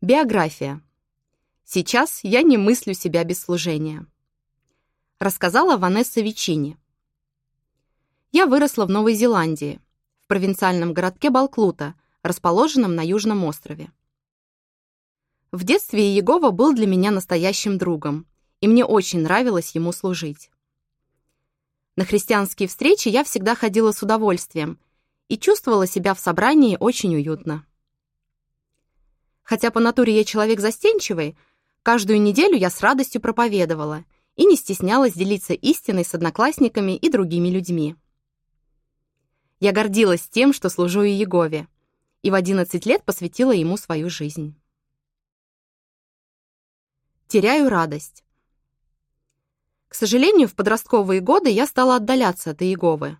Биография. Сейчас я не мыслю себя без служения. Рассказала Ванесса Вичини. Я выросла в Новой Зеландии, в провинциальном городке Балклута, расположенном на Южном острове. В детстве Иегова был для меня настоящим другом, и мне очень нравилось ему служить. На христианские встречи я всегда ходила с удовольствием и чувствовала себя в собрании очень уютно. Хотя по натуре я человек застенчивый, каждую неделю я с радостью проповедовала и не стеснялась делиться истиной с одноклассниками и другими людьми. Я гордилась тем, что служу Иегове, и в 11 лет посвятила ему свою жизнь. Теряю радость. К сожалению, в подростковые годы я стала отдаляться от Иеговы.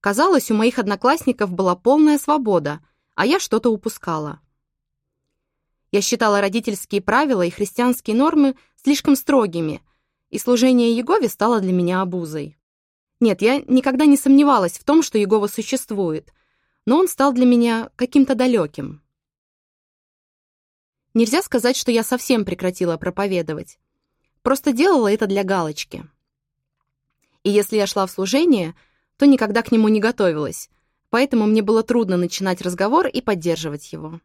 Казалось, у моих одноклассников была полная свобода, а я что-то упускала. Я считала родительские правила и христианские нормы слишком строгими, и служение Егове стало для меня обузой. Нет, я никогда не сомневалась в том, что Егова существует, но он стал для меня каким-то далеким. Нельзя сказать, что я совсем прекратила проповедовать. Просто делала это для галочки. И если я шла в служение, то никогда к нему не готовилась, поэтому мне было трудно начинать разговор и поддерживать его.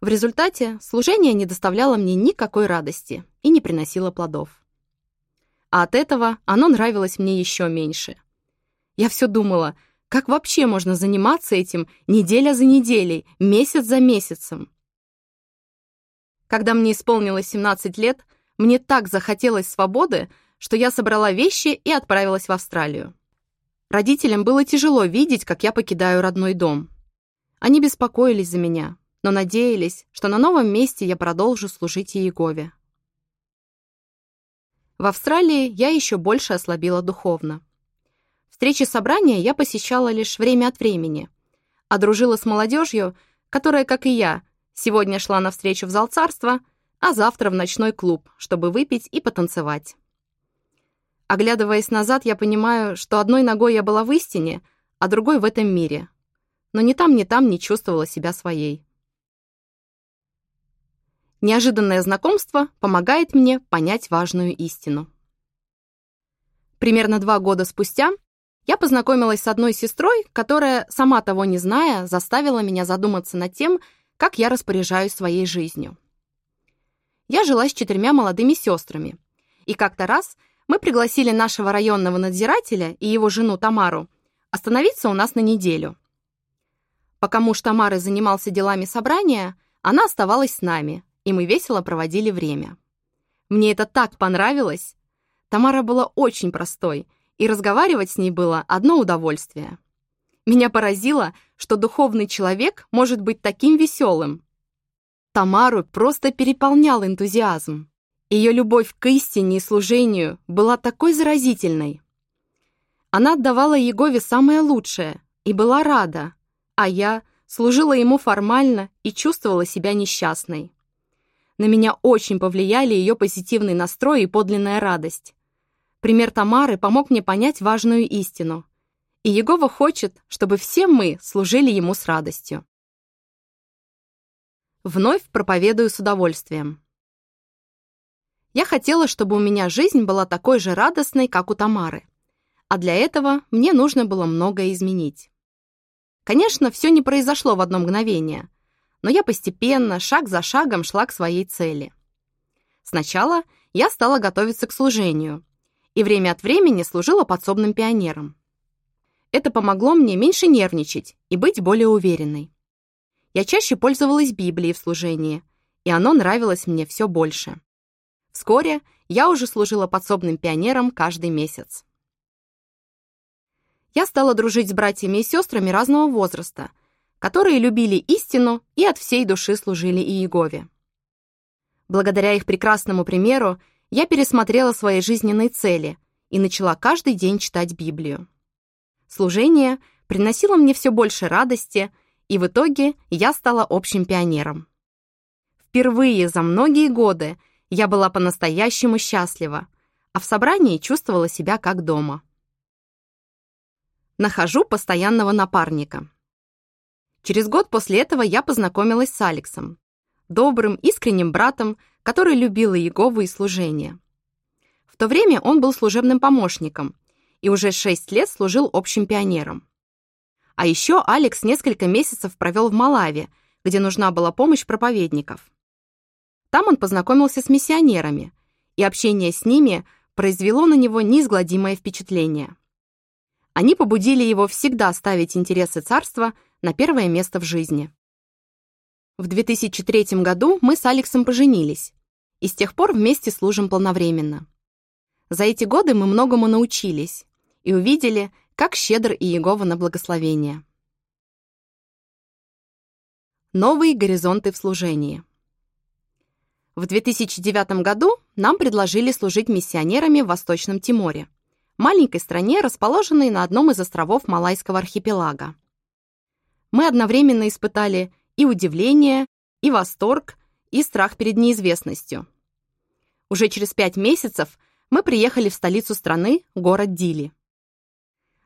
В результате служение не доставляло мне никакой радости и не приносило плодов. А от этого оно нравилось мне еще меньше. Я все думала, как вообще можно заниматься этим неделя за неделей, месяц за месяцем? Когда мне исполнилось 17 лет, мне так захотелось свободы, что я собрала вещи и отправилась в Австралию. Родителям было тяжело видеть, как я покидаю родной дом. Они беспокоились за меня, но надеялись, что на новом месте я продолжу служить Иегове. В Австралии я еще больше ослабила духовно. Встречи собрания я посещала лишь время от времени, а дружила с молодежью, которая, как и я, сегодня шла на встречу в зал царства, а завтра в ночной клуб, чтобы выпить и потанцевать. Оглядываясь назад, я понимаю, что одной ногой я была в истине, а другой в этом мире. Но ни там, ни там не чувствовала себя своей. Неожиданное знакомство помогает мне понять важную истину. Примерно два года спустя я познакомилась с одной сестрой, которая, сама того не зная, заставила меня задуматься над тем, как я распоряжаюсь своей жизнью. Я жила с четырьмя молодыми сестрами, и как-то раз мы пригласили нашего районного надзирателя и его жену Тамару остановиться у нас на неделю. Пока муж Тамары занимался делами собрания, она оставалась с нами, и мы весело проводили время. Мне это так понравилось. Тамара была очень простой, и разговаривать с ней было одно удовольствие. Меня поразило, что духовный человек может быть таким веселым. Тамару просто переполнял энтузиазм. Ее любовь к истине и служению была такой заразительной. Она отдавала Егове самое лучшее и была рада, а я служила ему формально и чувствовала себя несчастной. На меня очень повлияли ее позитивный настрой и подлинная радость. Пример Тамары помог мне понять важную истину. И Егова хочет, чтобы все мы служили ему с радостью. Вновь проповедую с удовольствием. Я хотела, чтобы у меня жизнь была такой же радостной, как у Тамары. А для этого мне нужно было многое изменить. Конечно, все не произошло в одно мгновение — но я постепенно, шаг за шагом шла к своей цели. Сначала я стала готовиться к служению и время от времени служила подсобным пионером. Это помогло мне меньше нервничать и быть более уверенной. Я чаще пользовалась Библией в служении, и оно нравилось мне все больше. Вскоре я уже служила подсобным пионером каждый месяц. Я стала дружить с братьями и сестрами разного возраста, которые любили истину и от всей души служили Иегове. Благодаря их прекрасному примеру я пересмотрела свои жизненные цели и начала каждый день читать Библию. Служение приносило мне все больше радости, и в итоге я стала общим пионером. Впервые за многие годы я была по-настоящему счастлива, а в собрании чувствовала себя как дома. Нахожу постоянного напарника. Через год после этого я познакомилась с Алексом, добрым, искренним братом, который любил Иегову и служение. В то время он был служебным помощником и уже шесть лет служил общим пионером. А еще Алекс несколько месяцев провел в Малаве, где нужна была помощь проповедников. Там он познакомился с миссионерами, и общение с ними произвело на него неизгладимое впечатление. Они побудили его всегда ставить интересы царства на первое место в жизни. В 2003 году мы с Алексом поженились, и с тех пор вместе служим полновременно. За эти годы мы многому научились и увидели, как щедр Иегова на благословение. Новые горизонты в служении. В 2009 году нам предложили служить миссионерами в Восточном Тиморе, маленькой стране, расположенной на одном из островов Малайского архипелага. Мы одновременно испытали и удивление, и восторг, и страх перед неизвестностью. Уже через пять месяцев мы приехали в столицу страны, город Дили.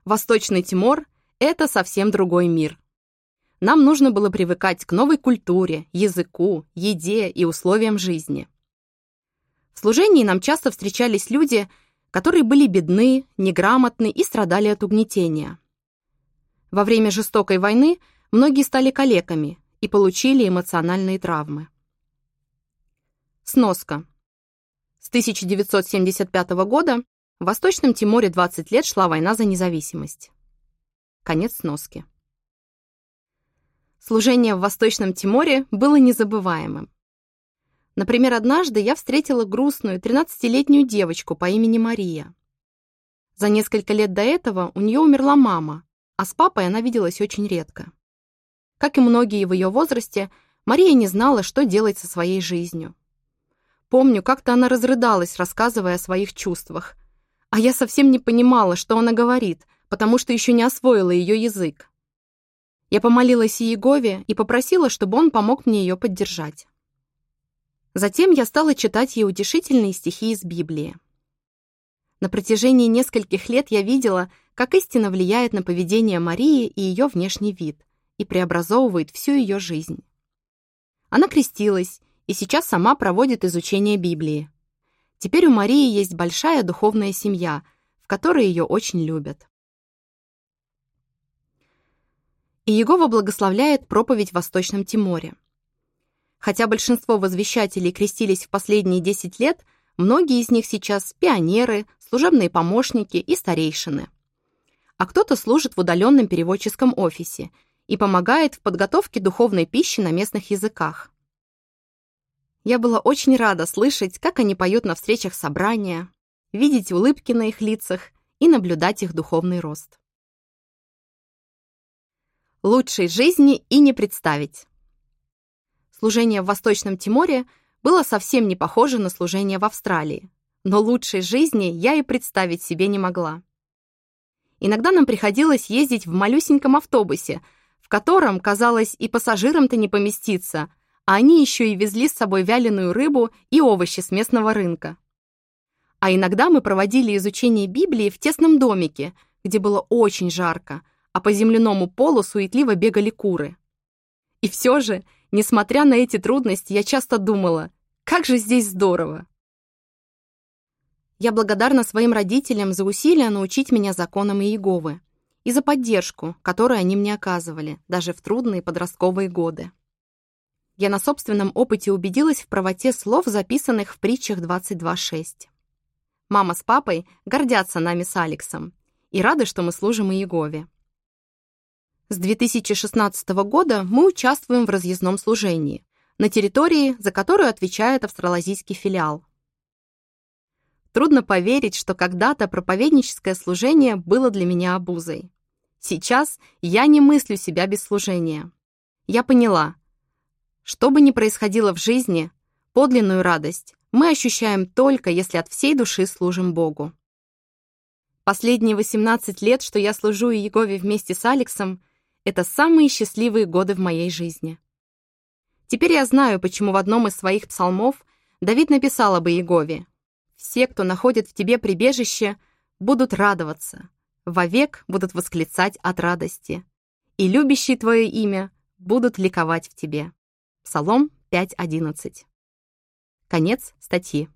Восточный Тимор — это совсем другой мир. Нам нужно было привыкать к новой культуре, языку, еде и условиям жизни. В служении нам часто встречались люди, которые были бедны, неграмотны и страдали от угнетения. Во время жестокой войны многие стали калеками и получили эмоциональные травмы. Сноска. С 1975 года в Восточном Тиморе 20 лет шла война за независимость. Конец сноски. Служение в Восточном Тиморе было незабываемым. Например, однажды я встретила грустную 13-летнюю девочку по имени Мария. За несколько лет до этого у нее умерла мама, а с папой она виделась очень редко. Как и многие в ее возрасте, Мария не знала, что делать со своей жизнью. Помню, как-то она разрыдалась, рассказывая о своих чувствах, а я совсем не понимала, что она говорит, потому что еще не освоила ее язык. Я помолилась Иегове и попросила, чтобы он помог мне ее поддержать. Затем я стала читать ей утешительные стихи из Библии. На протяжении нескольких лет я видела, как истина влияет на поведение Марии и ее внешний вид и преобразовывает всю ее жизнь. Она крестилась и сейчас сама проводит изучение Библии. Теперь у Марии есть большая духовная семья, в которой ее очень любят. И Иегова благословляет проповедь в Восточном Тиморе. Хотя большинство возвещателей крестились в последние 10 лет, многие из них сейчас пионеры, служебные помощники и старейшины. А кто-то служит в удаленном переводческом офисе и помогает в подготовке духовной пищи на местных языках. Я была очень рада слышать, как они поют на встречах собрания, видеть улыбки на их лицах и наблюдать их духовный рост. Лучшей жизни и не представить. Служение в Восточном Тиморе было совсем не похоже на служение в Австралии, но лучшей жизни я и представить себе не могла. Иногда нам приходилось ездить в малюсеньком автобусе, в котором, казалось, и пассажирам-то не поместиться – а они еще и везли с собой вяленую рыбу и овощи с местного рынка. А иногда мы проводили изучение Библии в тесном домике, где было очень жарко, а по земляному полу суетливо бегали куры. И все же, несмотря на эти трудности, я часто думала, как же здесь здорово. Я благодарна своим родителям за усилия научить меня законам Иеговы и за поддержку, которую они мне оказывали, даже в трудные подростковые годы я на собственном опыте убедилась в правоте слов, записанных в притчах 22.6. Мама с папой гордятся нами с Алексом и рады, что мы служим Иегове. С 2016 года мы участвуем в разъездном служении на территории, за которую отвечает австралазийский филиал. Трудно поверить, что когда-то проповедническое служение было для меня обузой. Сейчас я не мыслю себя без служения. Я поняла, что бы ни происходило в жизни, подлинную радость мы ощущаем только, если от всей души служим Богу. Последние 18 лет, что я служу Иегове вместе с Алексом, это самые счастливые годы в моей жизни. Теперь я знаю, почему в одном из своих псалмов Давид написал об Иегове. «Все, кто находит в тебе прибежище, будут радоваться, вовек будут восклицать от радости, и любящие твое имя будут ликовать в тебе. Псалом 5.11. Конец статьи.